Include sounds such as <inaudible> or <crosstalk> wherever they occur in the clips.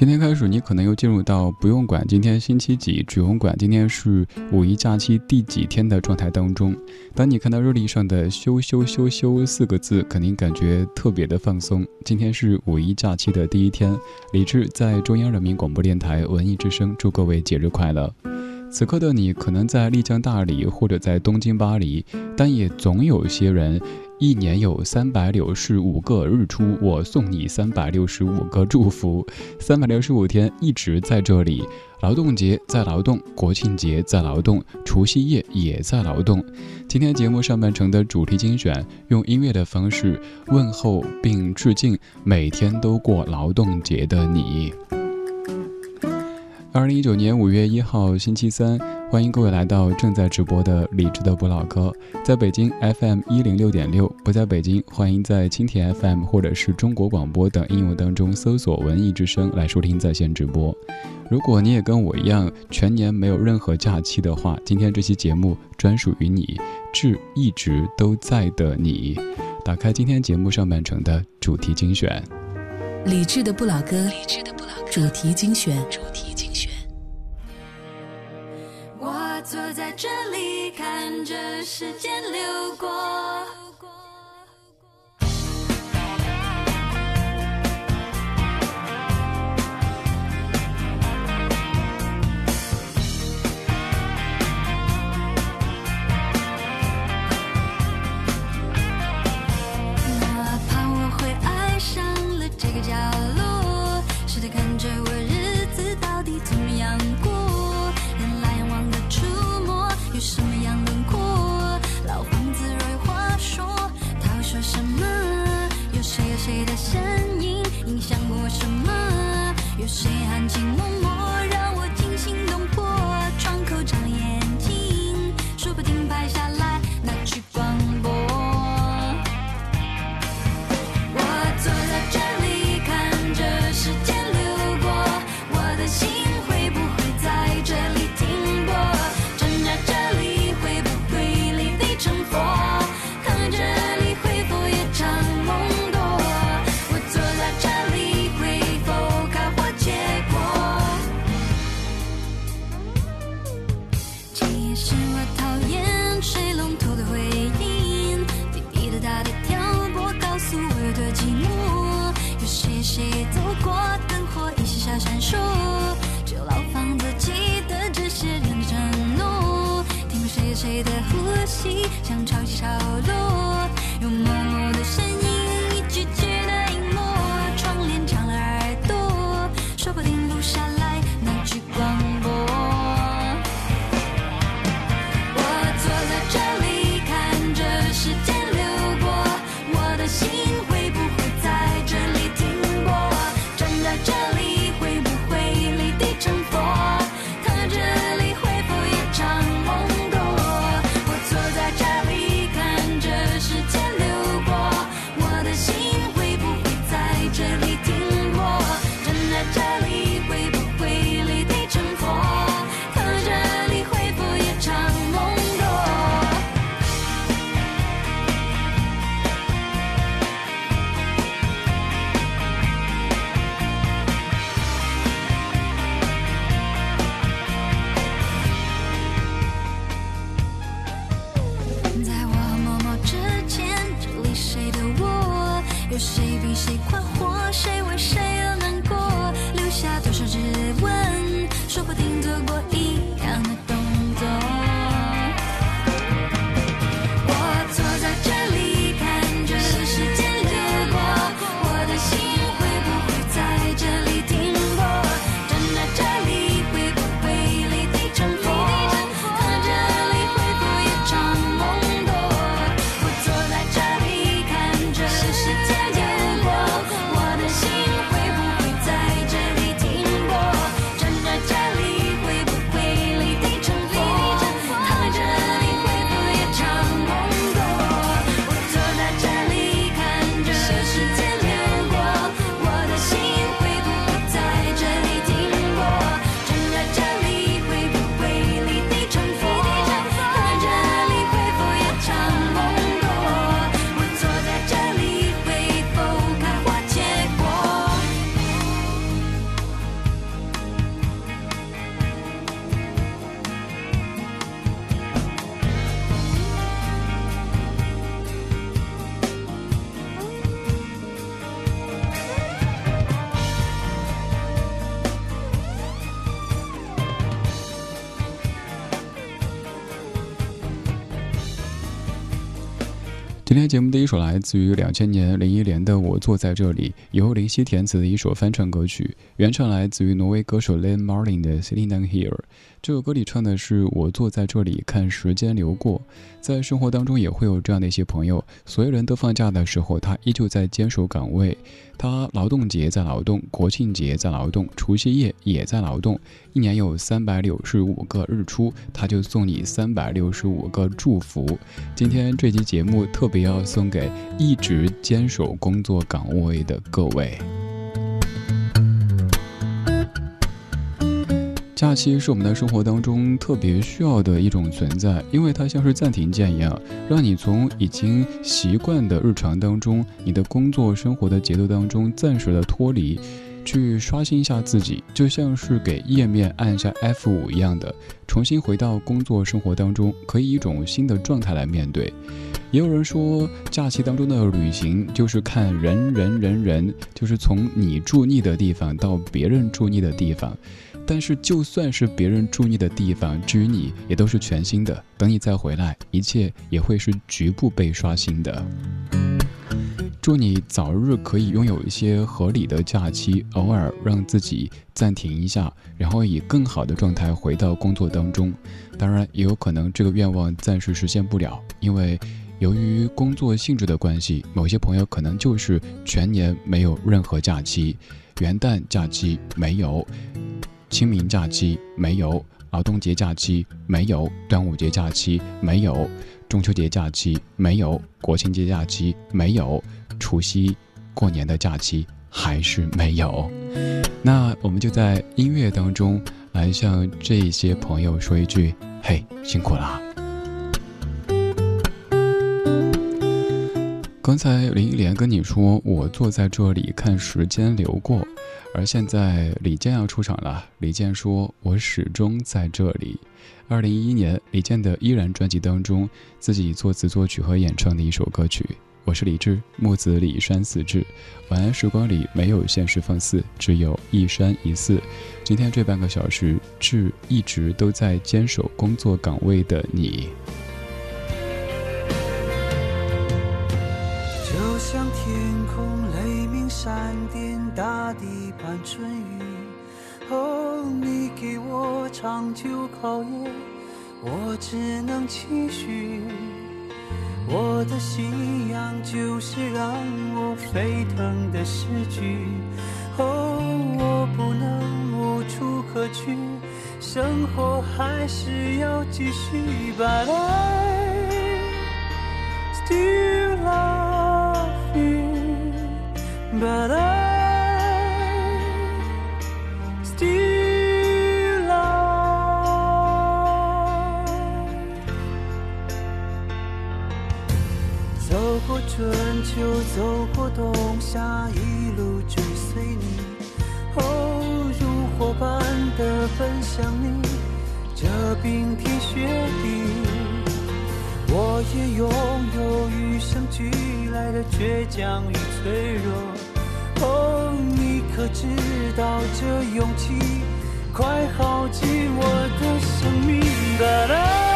今天开始，你可能又进入到不用管今天星期几，只用管今天是五一假期第几天的状态当中。当你看到日历上的“休休休休”四个字，肯定感觉特别的放松。今天是五一假期的第一天，李志在中央人民广播电台文艺之声，祝各位节日快乐。此刻的你，可能在丽江大理或者在东京巴黎，但也总有些人，一年有三百六十五个日出，我送你三百六十五个祝福，三百六十五天一直在这里。劳动节在劳动，国庆节在劳动，除夕夜也在劳动。今天节目上半程的主题精选，用音乐的方式问候并致敬每天都过劳动节的你。二零一九年五月一号星期三，欢迎各位来到正在直播的理智的不老歌，在北京 FM 一零六点六，不在北京，欢迎在蜻蜓 FM 或者是中国广播等应用当中搜索“文艺之声”来收听在线直播。如果你也跟我一样全年没有任何假期的话，今天这期节目专属于你，致一直都在的你。打开今天节目上半程的主题精选，理智的不老歌，主题精选。主题精选。我坐在这里，看着时间流过。谁的声音影响我什么？有谁谁比谁快活？天节目第一首来自于两千年林忆莲的《我坐在这里》，由林夕填词的一首翻唱歌曲，原唱来自于挪威歌手 Len Marlin 的《Sitting Down Here》。这首歌里唱的是“我坐在这里看时间流过”。在生活当中也会有这样的一些朋友，所有人都放假的时候，他依旧在坚守岗位。他劳动节在劳动，国庆节在劳动，除夕夜也在劳动。一年有三百六十五个日出，他就送你三百六十五个祝福。今天这期节目特别要送给一直坚守工作岗位的各位。假期是我们的生活当中特别需要的一种存在，因为它像是暂停键一样，让你从已经习惯的日常当中、你的工作生活的节奏当中暂时的脱离，去刷新一下自己，就像是给页面按下 F 五一样的，重新回到工作生活当中，可以一种新的状态来面对。也有人说，假期当中的旅行就是看人人人人，就是从你住腻的地方到别人住腻的地方。但是，就算是别人住腻的地方，至于你也都是全新的。等你再回来，一切也会是局部被刷新的。祝你早日可以拥有一些合理的假期，偶尔让自己暂停一下，然后以更好的状态回到工作当中。当然，也有可能这个愿望暂时实现不了，因为由于工作性质的关系，某些朋友可能就是全年没有任何假期，元旦假期没有。清明假期没有，劳动节假期没有，端午节假期没有，中秋节假期没有，国庆节假期没有，除夕过年的假期还是没有。那我们就在音乐当中来向这些朋友说一句：“嘿，辛苦啦！”刚才林忆莲跟你说：“我坐在这里看时间流过。”而现在李健要出场了。李健说：“我始终在这里。”二零一一年，李健的《依然》专辑当中，自己作词作曲和演唱的一首歌曲。我是李志，木子李山寺志。晚安时光里没有现实放肆，只有一山一寺。今天这半个小时，志一直都在坚守工作岗位的你。大地。盼春雨，哦，你给我长久考验，我只能期许。我的信仰就是让我沸腾的诗句，哦，我不能无处可去，生活还是要继续。But I still love you, but I. 春秋走过冬夏，一路追随你，哦，如火般的奔向你，这冰天雪地，我也拥有与生俱来的倔强与脆弱，哦，可知道这勇气？快耗尽我的生命。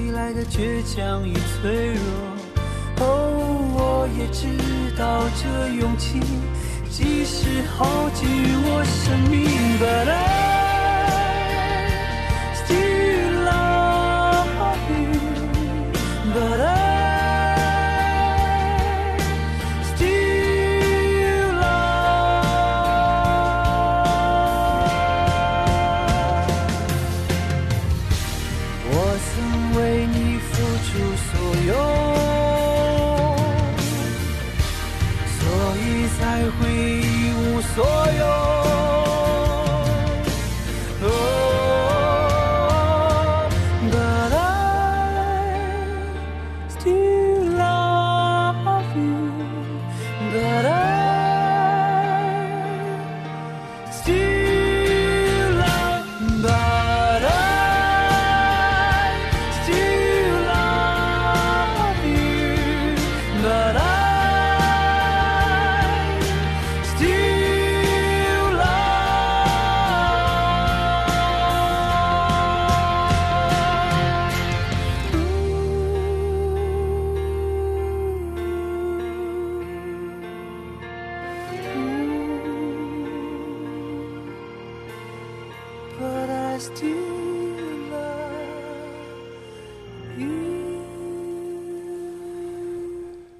你来的倔强与脆弱，哦，我也知道这勇气，即使耗尽我生命，But I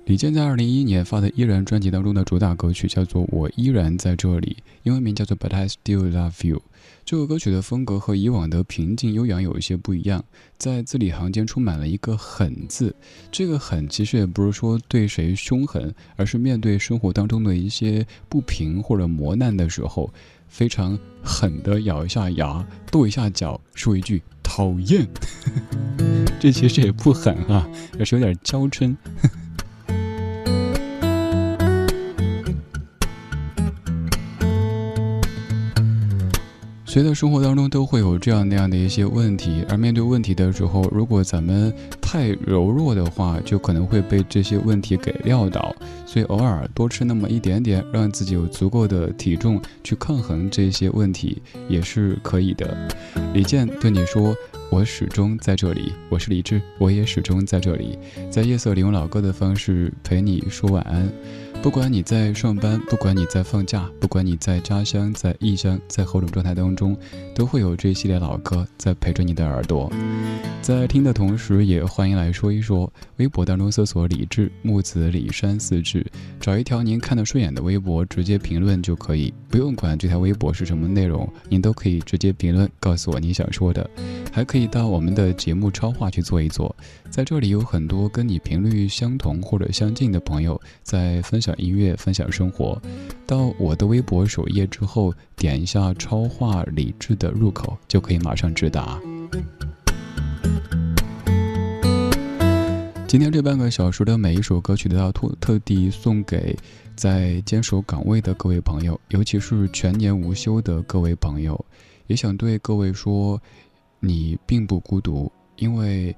李健在二零一一年发的《依然》专辑当中的主打歌曲叫做《我依然在这里》，英文名叫做《But I Still Love You》。这首歌曲的风格和以往的平静悠扬有一些不一样，在字里行间充满了一个“狠”字。这个“狠”其实也不是说对谁凶狠，而是面对生活当中的一些不平或者磨难的时候，非常狠的咬一下牙，跺一下脚，说一句“讨厌”。<laughs> 这其实也不狠啊，而是有点娇嗔。谁的生活当中都会有这样那样的一些问题，而面对问题的时候，如果咱们太柔弱的话，就可能会被这些问题给撂倒。所以偶尔多吃那么一点点，让自己有足够的体重去抗衡这些问题，也是可以的。李健对你说：“我始终在这里。”我是李志，我也始终在这里，在夜色里用老歌的方式陪你说晚安。不管你在上班，不管你在放假，不管你在家乡、在异乡、在何种状态当中，都会有这一系列老歌在陪着你的耳朵。在听的同时，也欢迎来说一说。微博当中搜索“李志木子李山四志”，找一条您看得顺眼的微博，直接评论就可以，不用管这条微博是什么内容，您都可以直接评论告诉我你想说的。还可以到我们的节目超话去做一做，在这里有很多跟你频率相同或者相近的朋友在分享音乐、分享生活。到我的微博首页之后，点一下超话理智的入口，就可以马上直达。今天这半个小时的每一首歌曲都要特特地送给在坚守岗位的各位朋友，尤其是全年无休的各位朋友。也想对各位说，你并不孤独，因为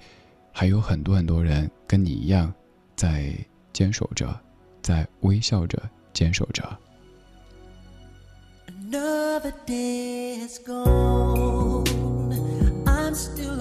还有很多很多人跟你一样，在坚守着，在微笑着坚守着。Another day is gone. I'm still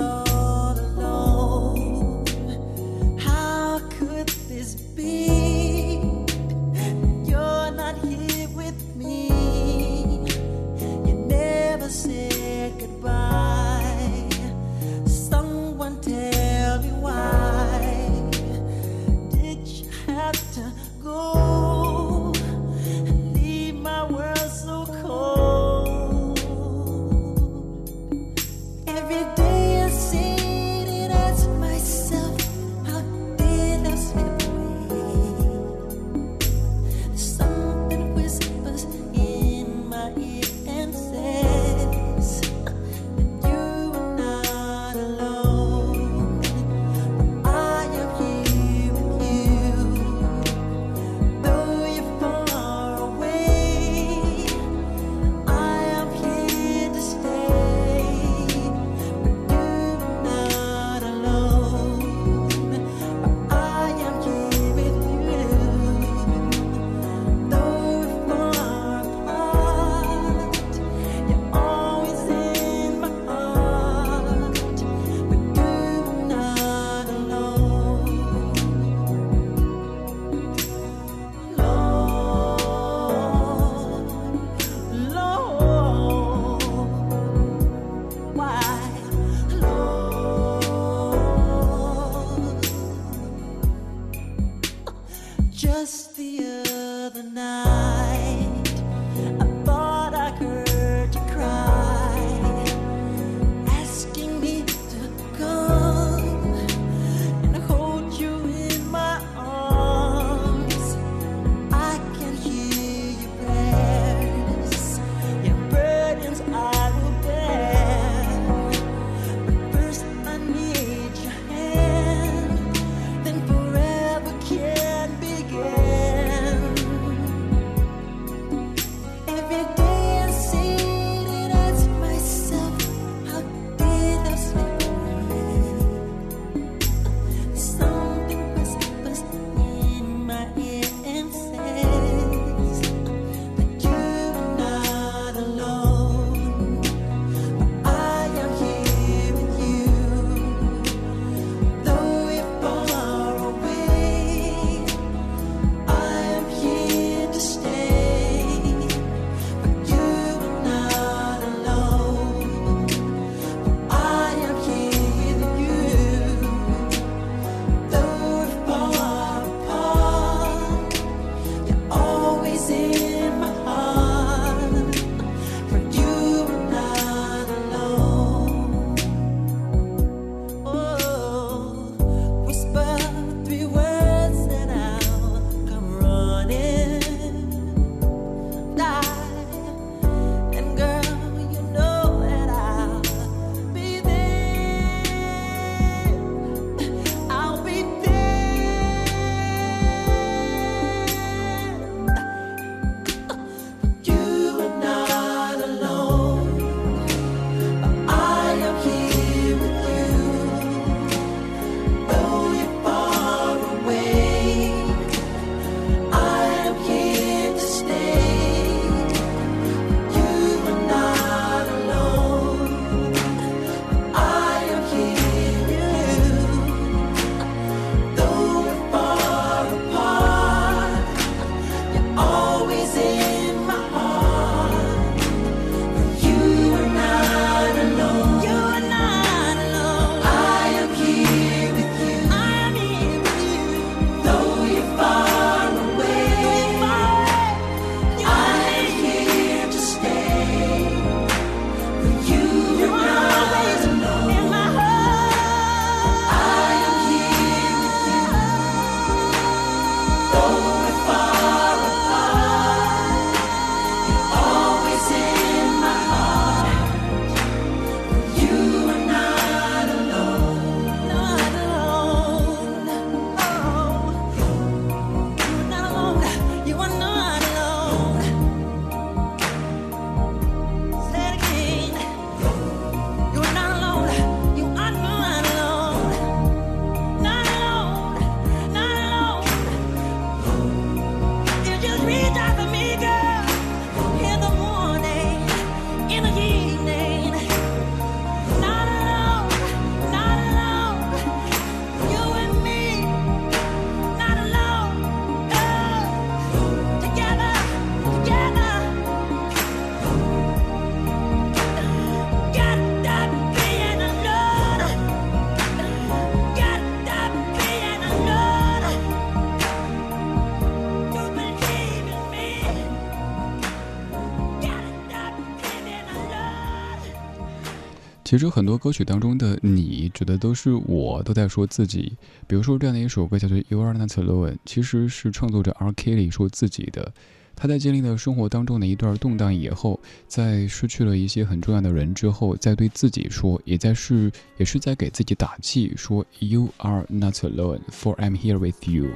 其实很多歌曲当中的“你”指的都是我，都在说自己。比如说这样的一首歌叫做《You Are Not Alone》，其实是创作者 R. Kelly 说自己的。他在经历了生活当中的一段动荡以后，在失去了一些很重要的人之后，在对自己说，也在是也是在给自己打气，说 You are not alone, for I'm here with you，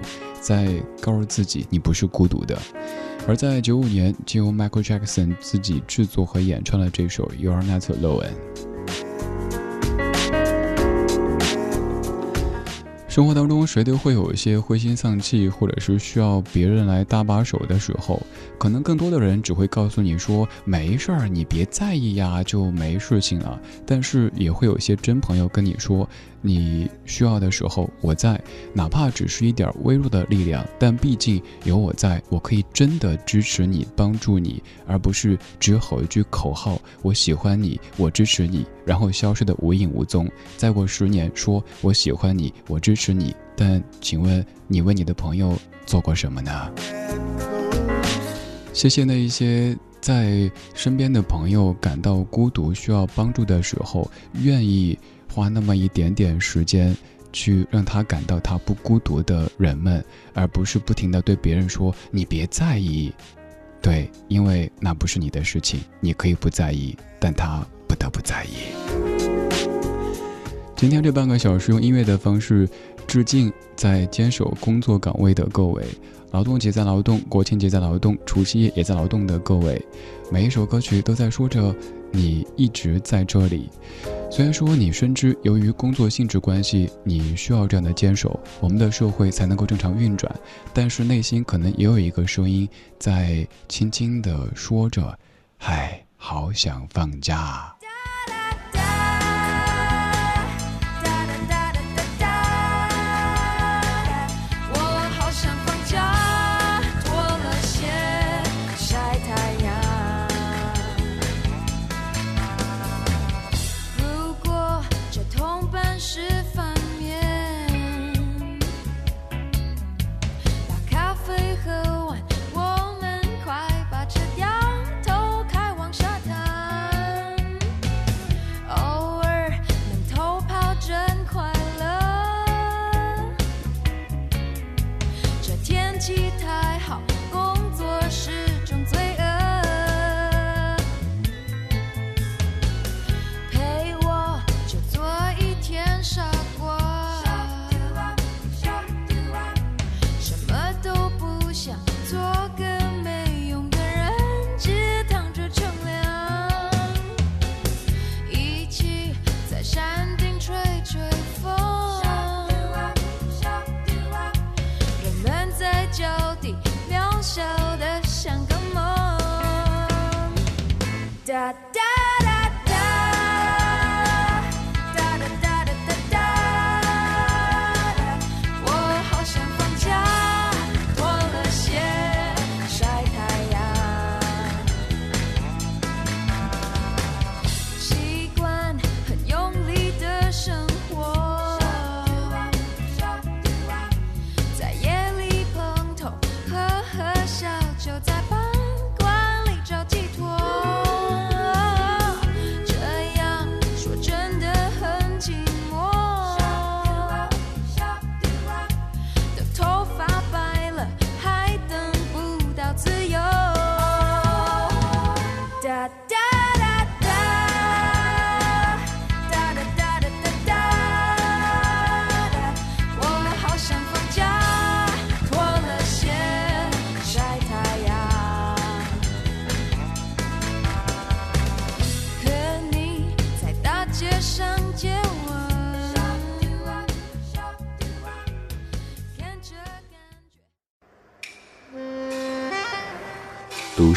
在告诉自己你不是孤独的。而在九五年，就由 Michael Jackson 自己制作和演唱了这首 You are not alone。生活当中，谁都会有一些灰心丧气，或者是需要别人来搭把手的时候。可能更多的人只会告诉你说：“没事儿，你别在意呀，就没事情了。”但是也会有一些真朋友跟你说。你需要的时候，我在，哪怕只是一点微弱的力量，但毕竟有我在，我可以真的支持你，帮助你，而不是只吼一句口号“我喜欢你，我支持你”，然后消失的无影无踪。再过十年，说我喜欢你，我支持你，但请问你为你的朋友做过什么呢？谢谢那一些在身边的朋友感到孤独、需要帮助的时候，愿意。花那么一点点时间，去让他感到他不孤独的人们，而不是不停的对别人说“你别在意”，对，因为那不是你的事情，你可以不在意，但他不得不在意。今天这半个小时用音乐的方式致敬在坚守工作岗位的各位，劳动节在劳动，国庆节在劳动，除夕夜也在劳动的各位，每一首歌曲都在说着你一直在这里。虽然说你深知，由于工作性质关系，你需要这样的坚守，我们的社会才能够正常运转，但是内心可能也有一个声音在轻轻地说着：“嗨，好想放假。”独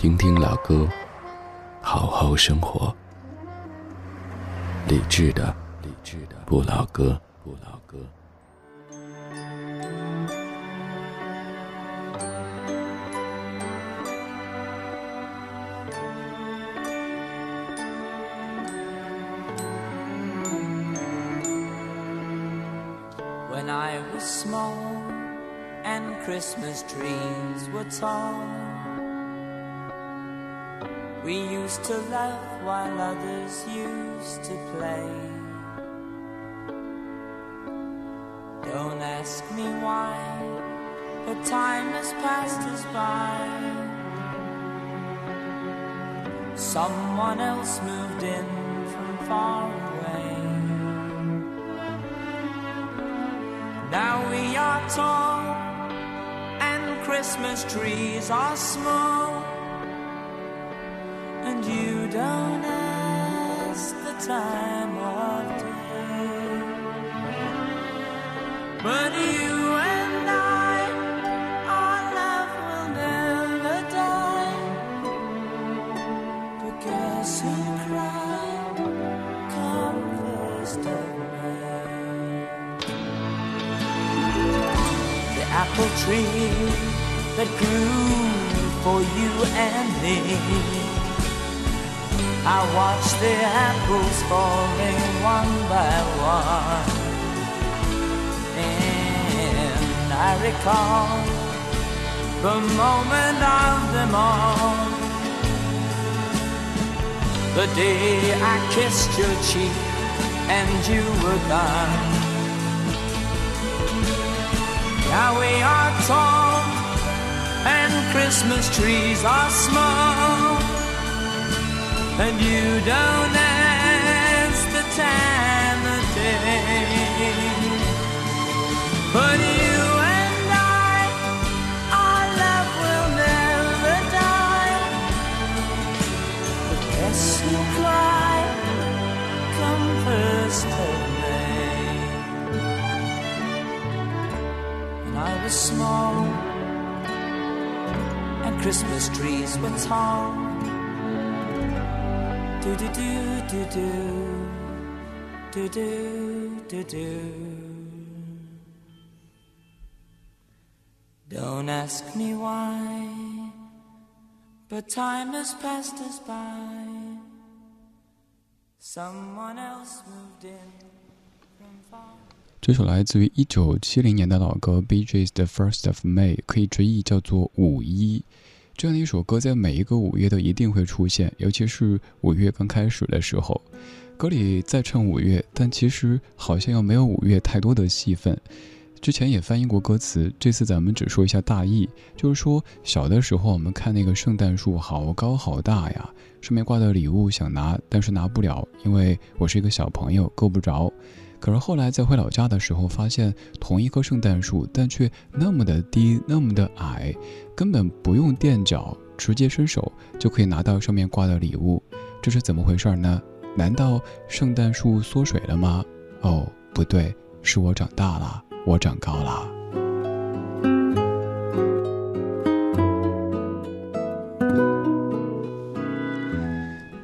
听听老歌，好好生活。理智的，理智的，不老歌，不老歌。When I was small and Christmas trees were tall. We used to laugh while others used to play. Don't ask me why, but time has passed us by. Someone else moved in from far away. Now we are tall and Christmas trees are small, apple tree that grew for you and me. I watched the apples falling one by one, and I recall the moment of them all. The day I kissed your cheek and you were gone. Now we are tall and Christmas trees are small, and you don't ask the time of day. But you Christmas trees were tall. Do do do do do do do do do. Don't ask me why, but time has passed us by. Someone else moved in. 这首来自于一九七零年的老歌《B J S The First of May》，可以直译叫做五一。这样的一首歌，在每一个五月都一定会出现，尤其是五月刚开始的时候。歌里在唱五月，但其实好像又没有五月太多的戏份。之前也翻译过歌词，这次咱们只说一下大意，就是说小的时候我们看那个圣诞树好高好大呀，上面挂的礼物想拿，但是拿不了，因为我是一个小朋友，够不着。可是后来在回老家的时候，发现同一棵圣诞树，但却那么的低，那么的矮，根本不用垫脚，直接伸手就可以拿到上面挂的礼物。这是怎么回事呢？难道圣诞树缩水了吗？哦，不对，是我长大了，我长高了。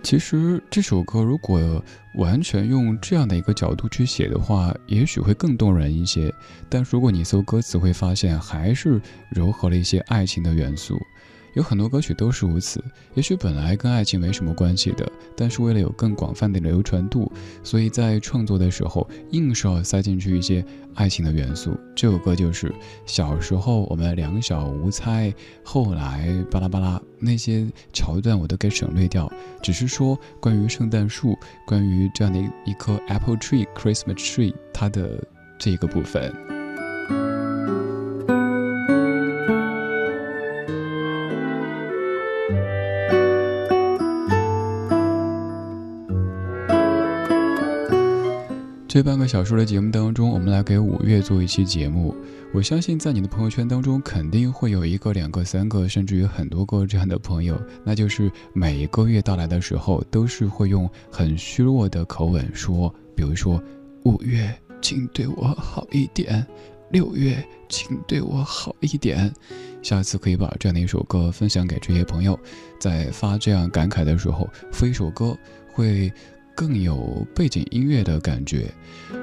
其实这首歌如果完全用这样的一个角度去写的话，也许会更动人一些。但如果你搜歌词，会发现还是糅合了一些爱情的元素。有很多歌曲都是如此，也许本来跟爱情没什么关系的，但是为了有更广泛的流传度，所以在创作的时候硬是要塞进去一些爱情的元素。这首歌就是小时候我们两小无猜，后来巴拉巴拉那些桥段我都给省略掉，只是说关于圣诞树，关于这样的一一棵 Apple Tree Christmas Tree 它的这个部分。这半个小时的节目当中，我们来给五月做一期节目。我相信在你的朋友圈当中，肯定会有一个、两个、三个，甚至于很多个这样的朋友。那就是每一个月到来的时候，都是会用很虚弱的口吻说，比如说五月，请对我好一点；六月，请对我好一点。下次可以把这样的一首歌分享给这些朋友，在发这样感慨的时候，附一首歌会。更有背景音乐的感觉。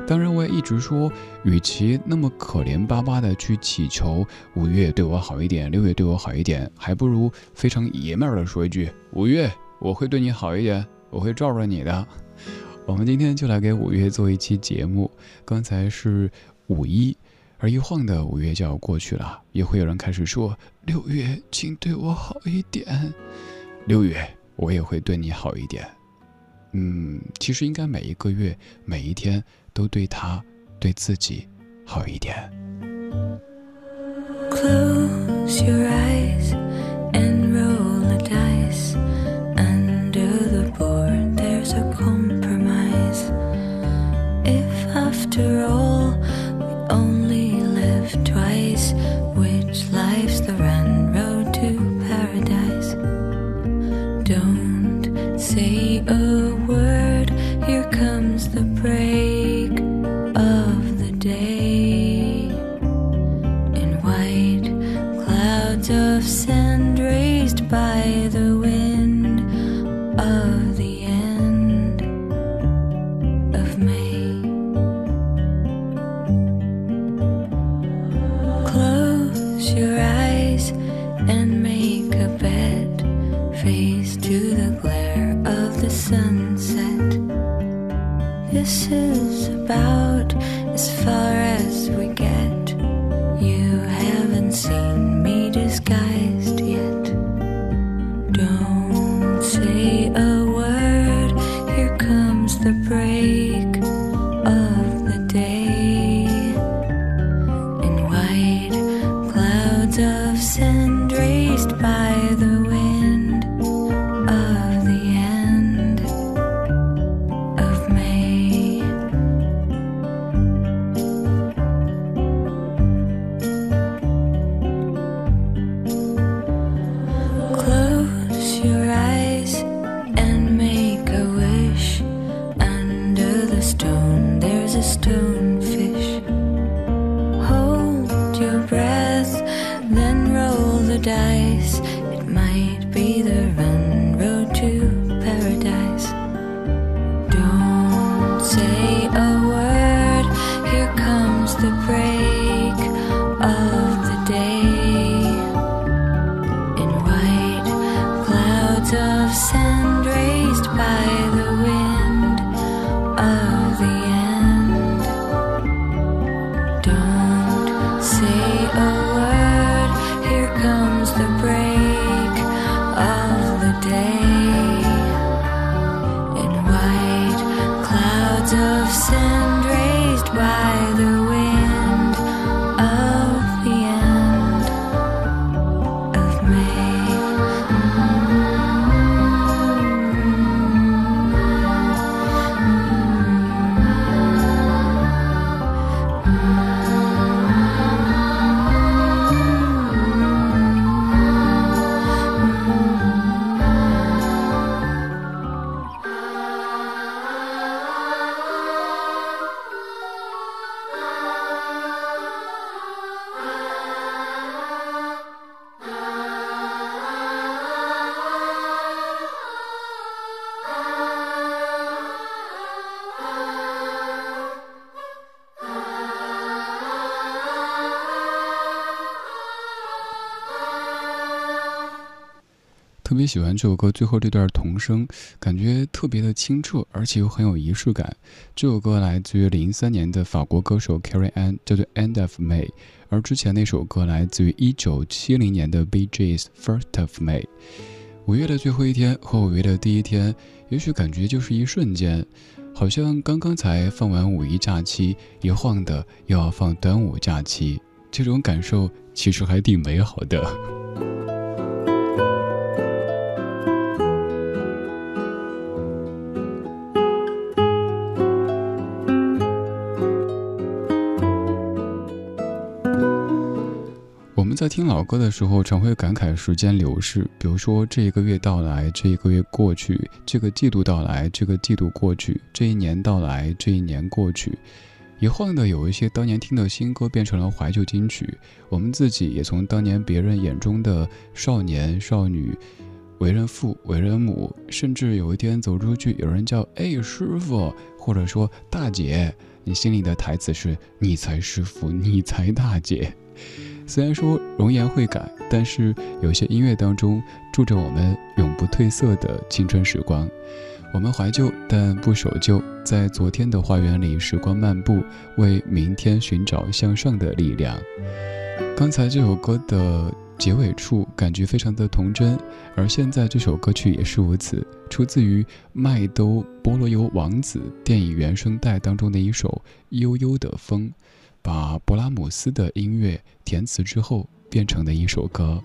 当然，我也一直说，与其那么可怜巴巴的去祈求五月对我好一点，六月对我好一点，还不如非常爷们儿的说一句：五月我会对你好一点，我会罩着你的。我们今天就来给五月做一期节目。刚才是五一，而一晃的五月就要过去了，也会有人开始说：六月，请对我好一点。六月，我也会对你好一点。嗯，其实应该每一个月，每一天。都对他，对自己好一点。Close your eyes and roll the dice. Under the board, there's a compromise. If after all we only live twice, which life's the run road to paradise? Don't say a 喜欢这首歌最后这段童声，感觉特别的清澈，而且又很有仪式感。这首歌来自于零三年的法国歌手 Carrie Ann，叫做《End of May》，而之前那首歌来自于一九七零年的 Bj's《First of May》。五月的最后一天和五月的第一天，也许感觉就是一瞬间，好像刚刚才放完五一假期，一晃的又要放端午假期，这种感受其实还挺美好的。在听老歌的时候，常会感慨时间流逝。比如说，这一个月到来，这一个月过去；这个季度到来，这个季度过去；这一年到来，这一年过去。一晃的，有一些当年听的新歌变成了怀旧金曲。我们自己也从当年别人眼中的少年少女，为人父、为人母，甚至有一天走出去，有人叫“哎，师傅”或者说“大姐”，你心里的台词是“你才师傅，你才大姐”。虽然说容颜会改，但是有些音乐当中住着我们永不褪色的青春时光。我们怀旧，但不守旧，在昨天的花园里时光漫步，为明天寻找向上的力量。刚才这首歌的结尾处感觉非常的童真，而现在这首歌曲也是如此，出自于麦兜菠萝油王子电影原声带当中的一首《悠悠的风》，把勃拉姆斯的音乐填词之后变成的一首歌。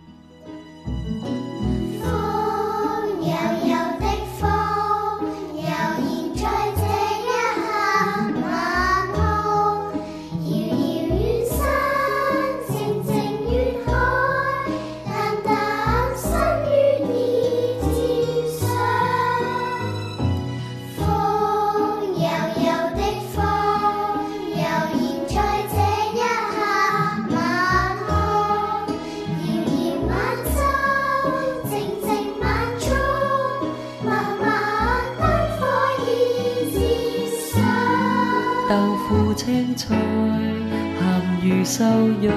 菜咸鱼瘦肉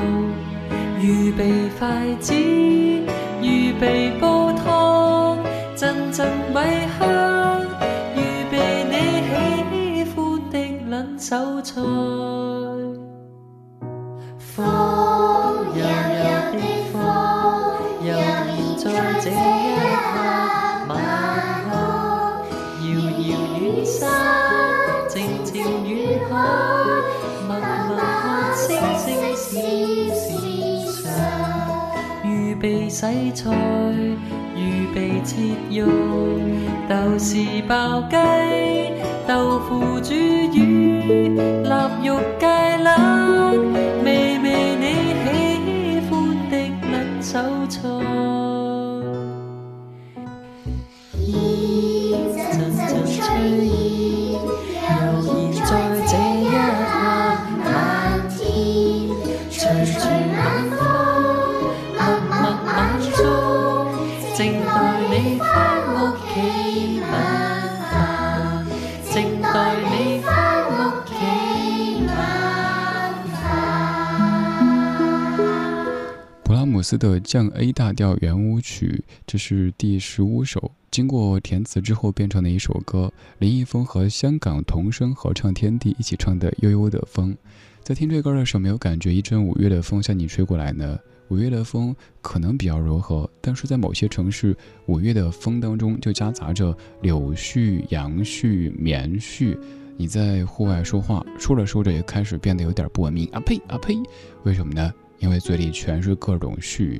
预备筷子预备煲汤阵阵米香预备你喜欢的冷手菜风柔柔的风悠悠在这一刻晚空遥遥远山静洗菜，预备切肉，豆豉爆鸡，豆腐煮鱼，腊肉芥辣，味味你喜欢的两手菜。斯的降 A 大调圆舞曲，这是第十五首，经过填词之后变成的一首歌。林一峰和香港童声合唱天地一起唱的《悠悠的风》。在听这歌的时候，没有感觉一阵五月的风向你吹过来呢？五月的风可能比较柔和，但是在某些城市，五月的风当中就夹杂着柳絮、杨絮、棉絮。你在户外说话，说着说着也开始变得有点不文明啊呸啊呸！为什么呢？因为嘴里全是各种絮。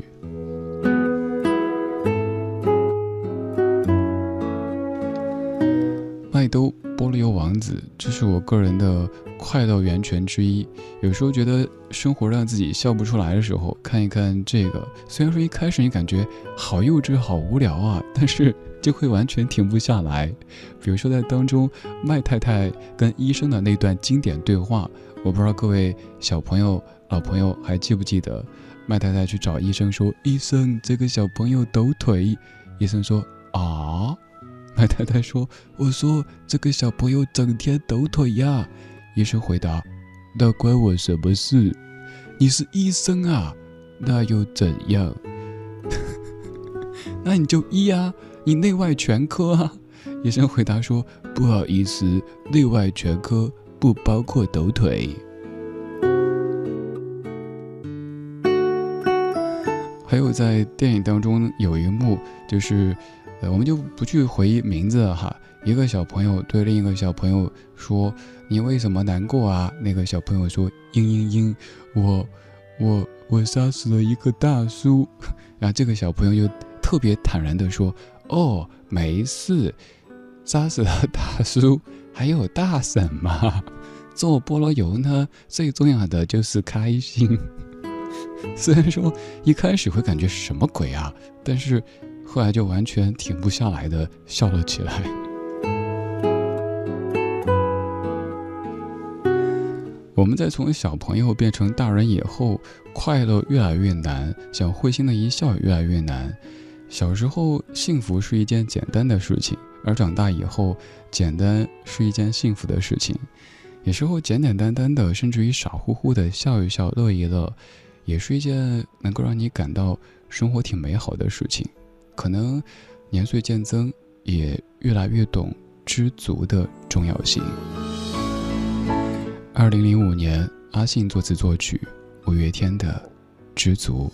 麦兜菠萝油王子，这是我个人的快乐源泉之一。有时候觉得生活让自己笑不出来的时候，看一看这个，虽然说一开始你感觉好幼稚、好无聊啊，但是就会完全停不下来。比如说在当中，麦太太跟医生的那段经典对话，我不知道各位小朋友。老朋友还记不记得，麦太太去找医生说：“医生，这个小朋友抖腿。”医生说：“啊？”麦太太说：“我说这个小朋友整天抖腿呀。”医生回答：“那关我什么事？你是医生啊，那又怎样？<laughs> 那你就医啊，你内外全科啊。”医生回答说：“不好意思，内外全科不包括抖腿。”还有在电影当中有一幕，就是，呃，我们就不去回忆名字了哈。一个小朋友对另一个小朋友说：“你为什么难过啊？”那个小朋友说：“嘤嘤嘤，我，我，我杀死了一个大叔。<laughs> ”然后这个小朋友就特别坦然地说：“哦，没事，杀死了大叔，<laughs> 还有大婶嘛。做菠萝油呢，最重要的就是开心。” <laughs> <laughs> 虽然说一开始会感觉什么鬼啊，但是后来就完全停不下来的笑了起来。我们在从小朋友变成大人以后，快乐越来越难，想会心的一笑越来越难。小时候幸福是一件简单的事情，而长大以后，简单是一件幸福的事情。有时候简简单单的，甚至于傻乎乎的笑一笑、乐一乐，也是一件能够让你感到生活挺美好的事情。可能年岁渐增，也越来越懂知足的重要性。二零零五年，阿信作词作曲，五月天的《知足》。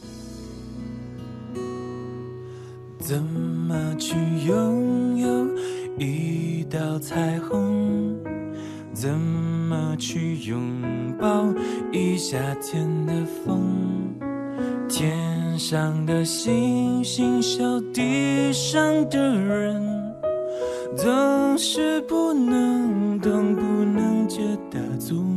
怎么去拥有一道彩虹？怎么去拥抱一夏天的风？天上的星星笑地上的人，总是不能懂，不能觉得足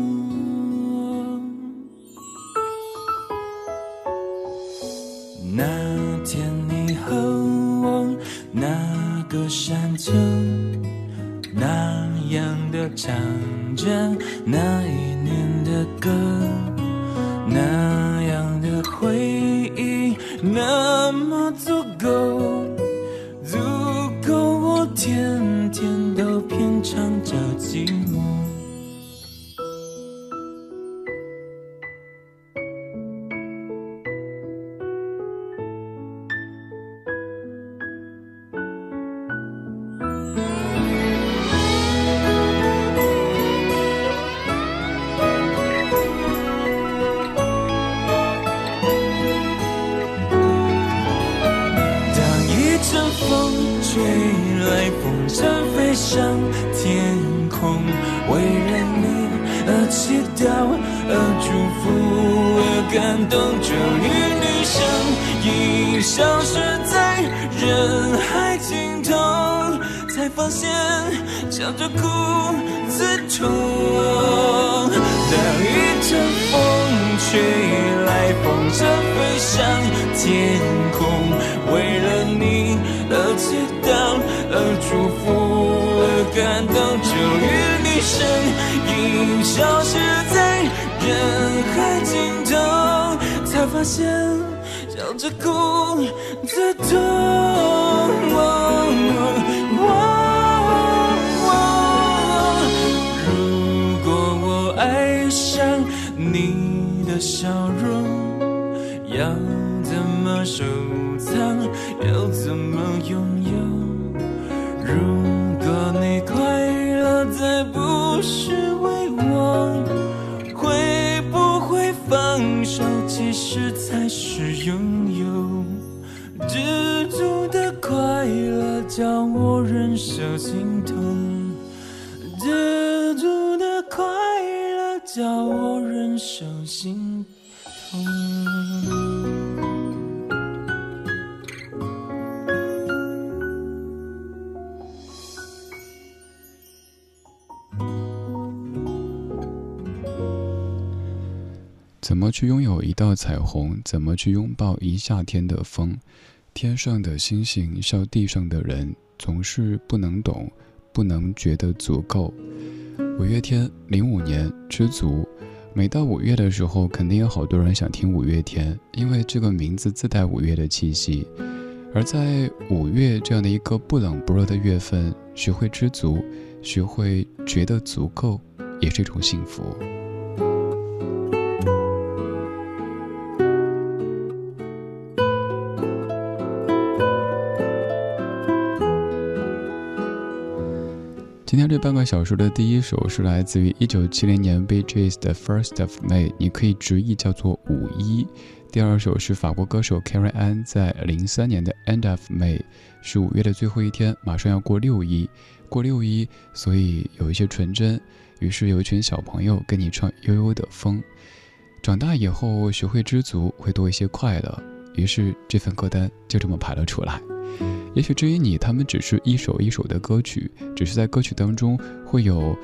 那个山丘。那样的唱着那一年的歌，那笑容，要怎么收藏？要怎么拥有？怎么去拥有一道彩虹？怎么去拥抱一夏天的风？天上的星星笑地上的人，总是不能懂，不能觉得足够。五月天，零五年，知足。每到五月的时候，肯定有好多人想听五月天，因为这个名字自带五月的气息。而在五月这样的一个不冷不热的月份，学会知足，学会觉得足够，也是一种幸福。今天这半个小时的第一首是来自于一九七零年 Bee Gees 的 First of May，你可以直译叫做五一。第二首是法国歌手 Carrie Ann 在零三年的 End of May，是五月的最后一天，马上要过六一，过六一，所以有一些纯真。于是有一群小朋友跟你唱悠悠的风。长大以后学会知足，会多一些快乐。于是这份歌单就这么排了出来。也许至于你，他们只是一首一首的歌曲，只是在歌曲当中会有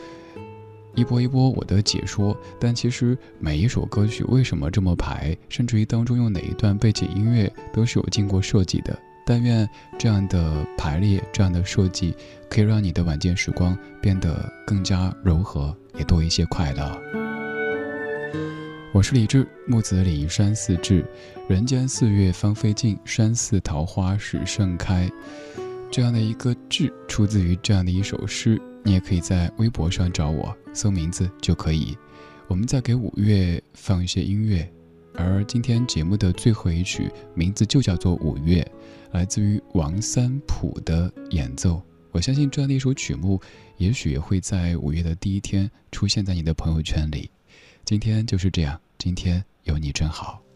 一波一波我的解说。但其实每一首歌曲为什么这么排，甚至于当中用哪一段背景音乐，都是有经过设计的。但愿这样的排列，这样的设计，可以让你的晚间时光变得更加柔和，也多一些快乐。我是李志，木子李山寺志。人间四月芳菲尽，山寺桃花始盛开。这样的一个志，出自于这样的一首诗。你也可以在微博上找我，搜名字就可以。我们再给五月放一些音乐，而今天节目的最后一曲，名字就叫做《五月》，来自于王三普的演奏。我相信这样的一首曲目，也许会在五月的第一天出现在你的朋友圈里。今天就是这样，今天有你真好。